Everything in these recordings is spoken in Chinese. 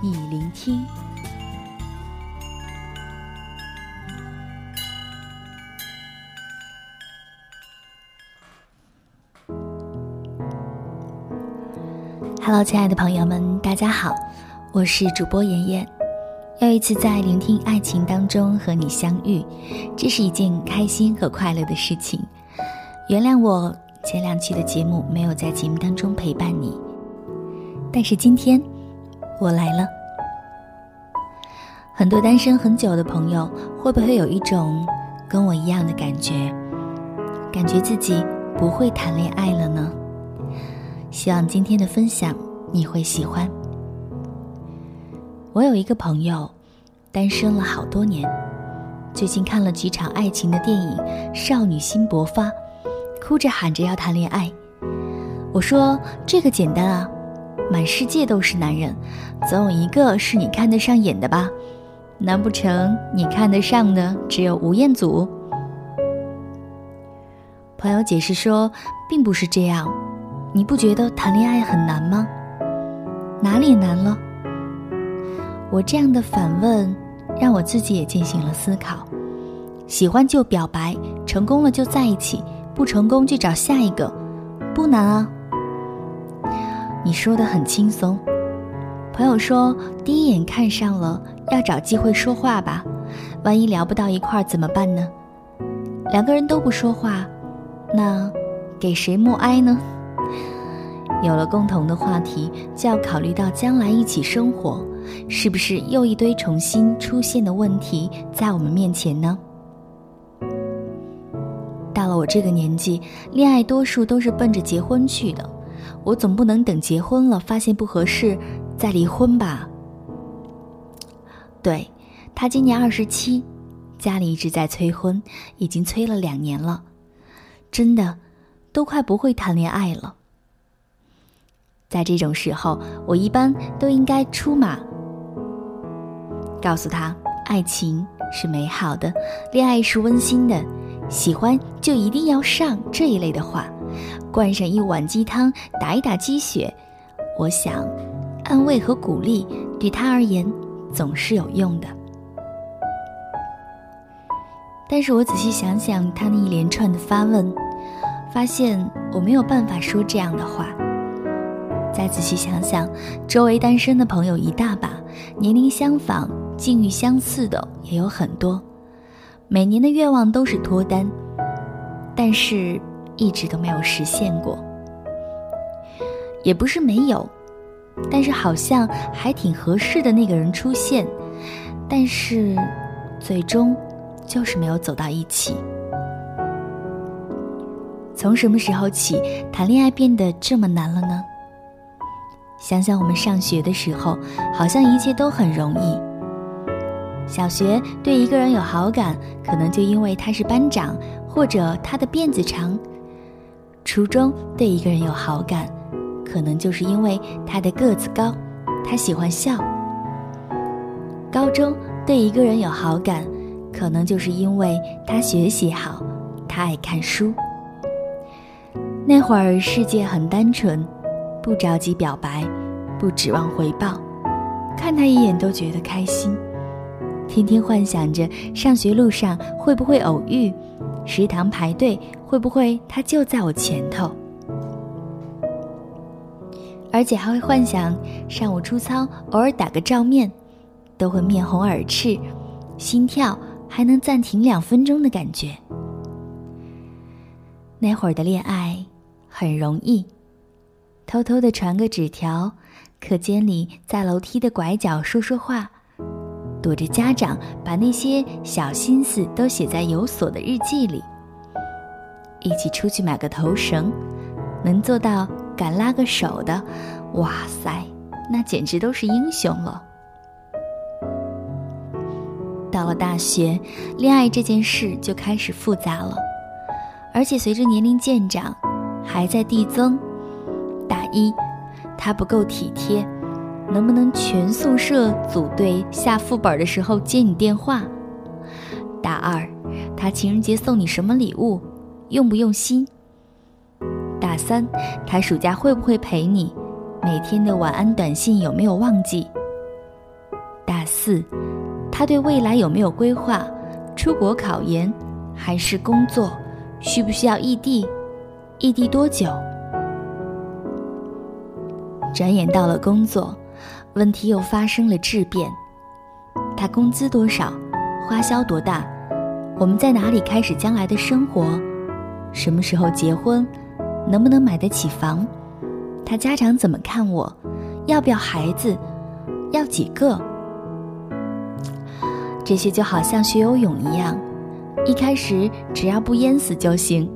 你聆听。Hello，亲爱的朋友们，大家好，我是主播妍妍。又一次在聆听爱情当中和你相遇，这是一件开心和快乐的事情。原谅我前两期的节目没有在节目当中陪伴你，但是今天。我来了。很多单身很久的朋友，会不会有一种跟我一样的感觉？感觉自己不会谈恋爱了呢？希望今天的分享你会喜欢。我有一个朋友，单身了好多年，最近看了几场爱情的电影，少女心勃发，哭着喊着要谈恋爱。我说这个简单啊。满世界都是男人，总有一个是你看得上眼的吧？难不成你看得上的只有吴彦祖？朋友解释说，并不是这样。你不觉得谈恋爱很难吗？哪里难了？我这样的反问，让我自己也进行了思考。喜欢就表白，成功了就在一起，不成功就找下一个，不难啊。你说的很轻松，朋友说第一眼看上了，要找机会说话吧，万一聊不到一块儿怎么办呢？两个人都不说话，那给谁默哀呢？有了共同的话题，就要考虑到将来一起生活，是不是又一堆重新出现的问题在我们面前呢？到了我这个年纪，恋爱多数都是奔着结婚去的。我总不能等结婚了发现不合适再离婚吧？对，他今年二十七，家里一直在催婚，已经催了两年了，真的都快不会谈恋爱了。在这种时候，我一般都应该出马，告诉他爱情是美好的，恋爱是温馨的，喜欢就一定要上这一类的话。灌上一碗鸡汤，打一打鸡血，我想，安慰和鼓励对他而言总是有用的。但是我仔细想想他那一连串的发问，发现我没有办法说这样的话。再仔细想想，周围单身的朋友一大把，年龄相仿、境遇相似的也有很多，每年的愿望都是脱单，但是。一直都没有实现过，也不是没有，但是好像还挺合适的那个人出现，但是最终就是没有走到一起。从什么时候起，谈恋爱变得这么难了呢？想想我们上学的时候，好像一切都很容易。小学对一个人有好感，可能就因为他是班长，或者他的辫子长。初中对一个人有好感，可能就是因为他的个子高，他喜欢笑。高中对一个人有好感，可能就是因为他学习好，他爱看书。那会儿世界很单纯，不着急表白，不指望回报，看他一眼都觉得开心，天天幻想着上学路上会不会偶遇。食堂排队会不会他就在我前头？而且还会幻想上午出操偶尔打个照面，都会面红耳赤，心跳还能暂停两分钟的感觉。那会儿的恋爱很容易，偷偷的传个纸条，课间里在楼梯的拐角说说话。躲着家长，把那些小心思都写在有锁的日记里。一起出去买个头绳，能做到敢拉个手的，哇塞，那简直都是英雄了。到了大学，恋爱这件事就开始复杂了，而且随着年龄渐长，还在递增。大一，他不够体贴，能不能全宿舍组队下副本的时候接你电话？大二，他情人节送你什么礼物，用不用心？大三，他暑假会不会陪你？每天的晚安短信有没有忘记？大四，他对未来有没有规划？出国考研还是工作？需不需要异地？异地多久？转眼到了工作，问题又发生了质变。他工资多少？花销多大？我们在哪里开始将来的生活？什么时候结婚？能不能买得起房？他家长怎么看我？要不要孩子？要几个？这些就好像学游泳一样，一开始只要不淹死就行，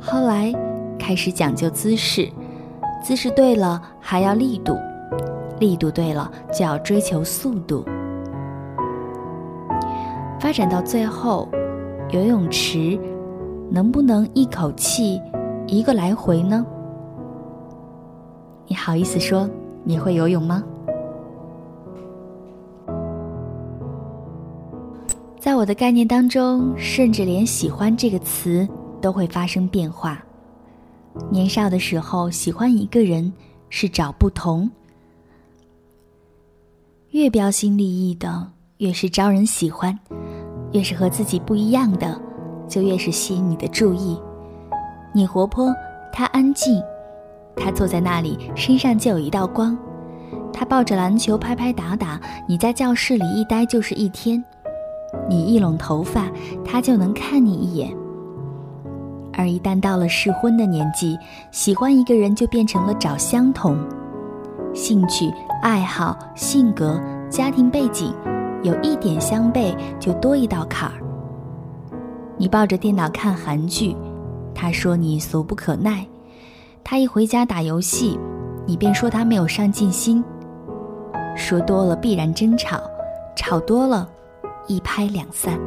后来开始讲究姿势，姿势对了还要力度，力度对了就要追求速度，发展到最后，游泳池能不能一口气一个来回呢？你好意思说你会游泳吗？在我的概念当中，甚至连“喜欢”这个词都会发生变化。年少的时候，喜欢一个人是找不同，越标新立异的，越是招人喜欢；越是和自己不一样的，就越是吸引你的注意。你活泼，他安静。他坐在那里，身上就有一道光。他抱着篮球拍拍打打，你在教室里一待就是一天。你一拢头发，他就能看你一眼。而一旦到了适婚的年纪，喜欢一个人就变成了找相同，兴趣、爱好、性格、家庭背景，有一点相悖，就多一道坎儿。你抱着电脑看韩剧，他说你俗不可耐。他一回家打游戏，你便说他没有上进心。说多了必然争吵，吵多了，一拍两散。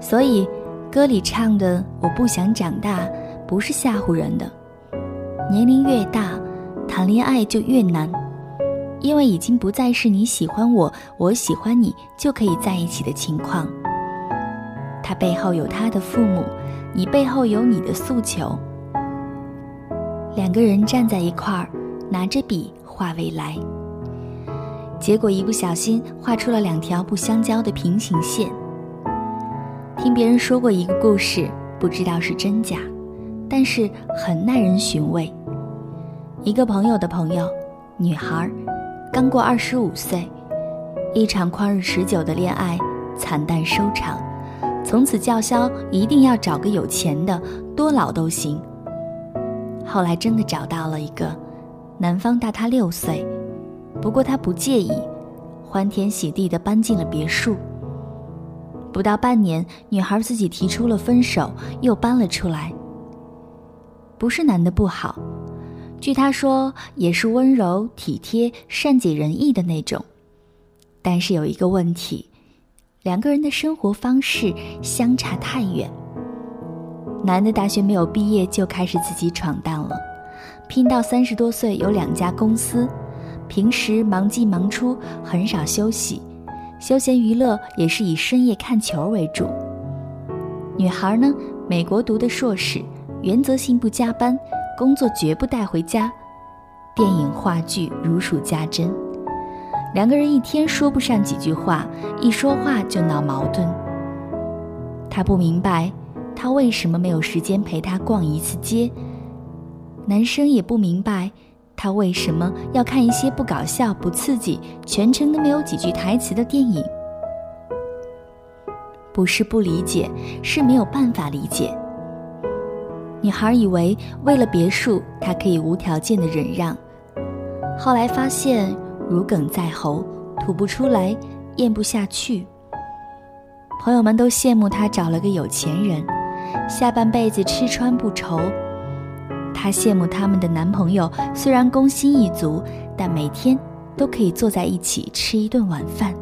所以，歌里唱的“我不想长大”，不是吓唬人的。年龄越大，谈恋爱就越难，因为已经不再是你喜欢我，我喜欢你就可以在一起的情况。他背后有他的父母，你背后有你的诉求。两个人站在一块儿，拿着笔画未来，结果一不小心画出了两条不相交的平行线。听别人说过一个故事，不知道是真假，但是很耐人寻味。一个朋友的朋友，女孩，刚过二十五岁，一场旷日持久的恋爱惨淡收场，从此叫嚣一定要找个有钱的，多老都行。后来真的找到了一个，男方大他六岁，不过他不介意，欢天喜地的搬进了别墅。不到半年，女孩自己提出了分手，又搬了出来。不是男的不好，据他说也是温柔体贴、善解人意的那种，但是有一个问题，两个人的生活方式相差太远。男的大学没有毕业就开始自己闯荡了，拼到三十多岁有两家公司，平时忙进忙出，很少休息，休闲娱乐也是以深夜看球为主。女孩呢，美国读的硕士，原则性不加班，工作绝不带回家，电影话剧如数家珍，两个人一天说不上几句话，一说话就闹矛盾。他不明白。他为什么没有时间陪她逛一次街？男生也不明白，他为什么要看一些不搞笑、不刺激、全程都没有几句台词的电影？不是不理解，是没有办法理解。女孩以为为了别墅，她可以无条件的忍让，后来发现如鲠在喉，吐不出来，咽不下去。朋友们都羡慕她找了个有钱人。下半辈子吃穿不愁，她羡慕他们的男朋友，虽然工薪一族，但每天都可以坐在一起吃一顿晚饭。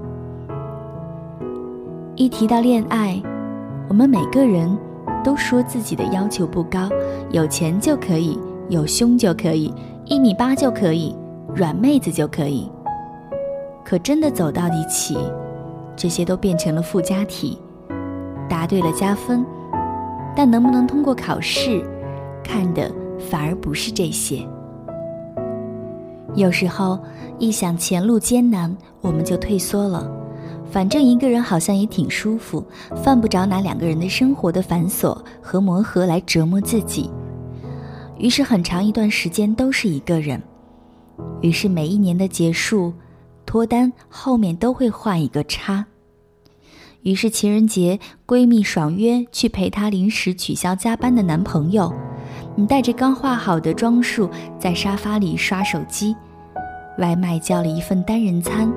一提到恋爱，我们每个人都说自己的要求不高，有钱就可以，有胸就可以，一米八就可以，软妹子就可以。可真的走到一起，这些都变成了附加题，答对了加分，但能不能通过考试，看的反而不是这些。有时候一想前路艰难，我们就退缩了。反正一个人好像也挺舒服，犯不着拿两个人的生活的繁琐和磨合来折磨自己。于是很长一段时间都是一个人。于是每一年的结束，脱单后面都会画一个叉。于是情人节，闺蜜爽约去陪她临时取消加班的男朋友，你带着刚化好的装束在沙发里刷手机，外卖叫了一份单人餐。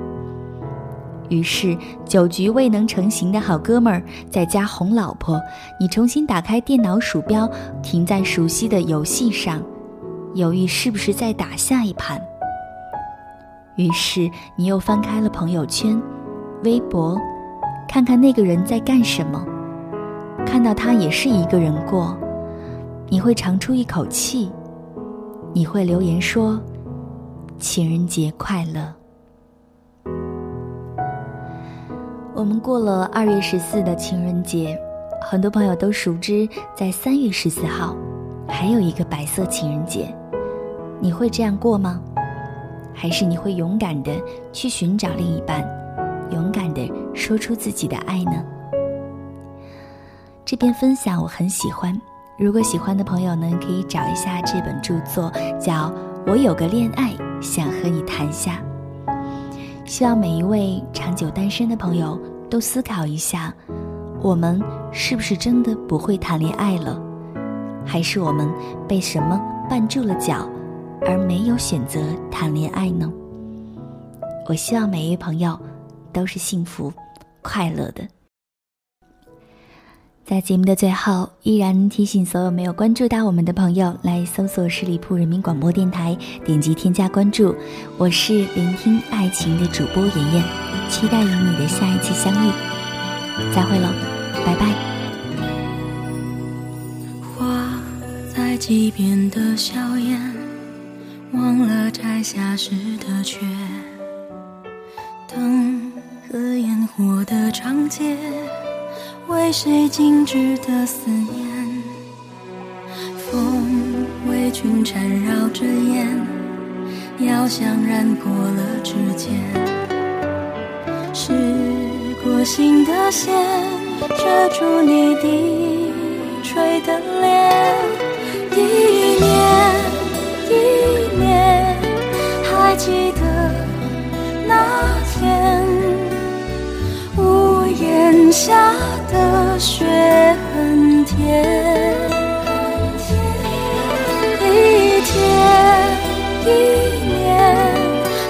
于是，酒局未能成行的好哥们儿在家哄老婆，你重新打开电脑鼠标，停在熟悉的游戏上，犹豫是不是再打下一盘。于是，你又翻开了朋友圈、微博，看看那个人在干什么，看到他也是一个人过，你会长出一口气，你会留言说：“情人节快乐。”我们过了二月十四的情人节，很多朋友都熟知，在三月十四号，还有一个白色情人节。你会这样过吗？还是你会勇敢的去寻找另一半，勇敢的说出自己的爱呢？这篇分享我很喜欢，如果喜欢的朋友呢，可以找一下这本著作，叫《我有个恋爱想和你谈下》。希望每一位长久单身的朋友都思考一下：我们是不是真的不会谈恋爱了？还是我们被什么绊住了脚，而没有选择谈恋爱呢？我希望每一位朋友都是幸福、快乐的。在节目的最后，依然提醒所有没有关注到我们的朋友，来搜索十里铺人民广播电台，点击添加关注。我是聆听爱情的主播妍妍，期待与你的下一次相遇。再会喽，拜拜。花在溪边的笑颜，忘了摘下时的缺。灯和烟火的长街。为谁静止的思念？风为君缠绕着烟，药香染过了指尖。是过心的线，遮住你低垂的脸。还记得那天，屋檐下。的雪很甜，一天一年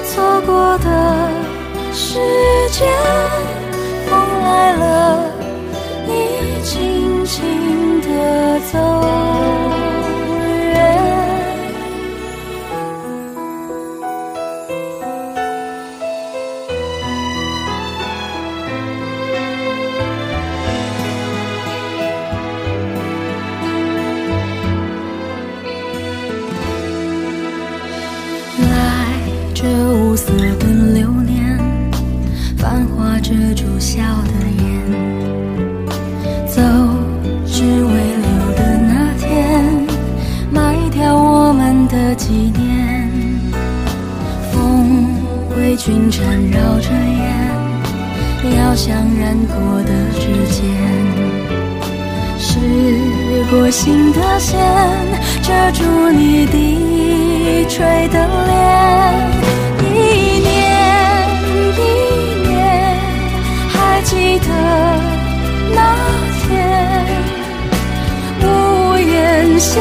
错过的时间，风来了，你轻轻地走。君缠绕着烟，药香染过的指尖，是过心的线，遮住你低垂的脸。一年一年，还记得那天，屋檐下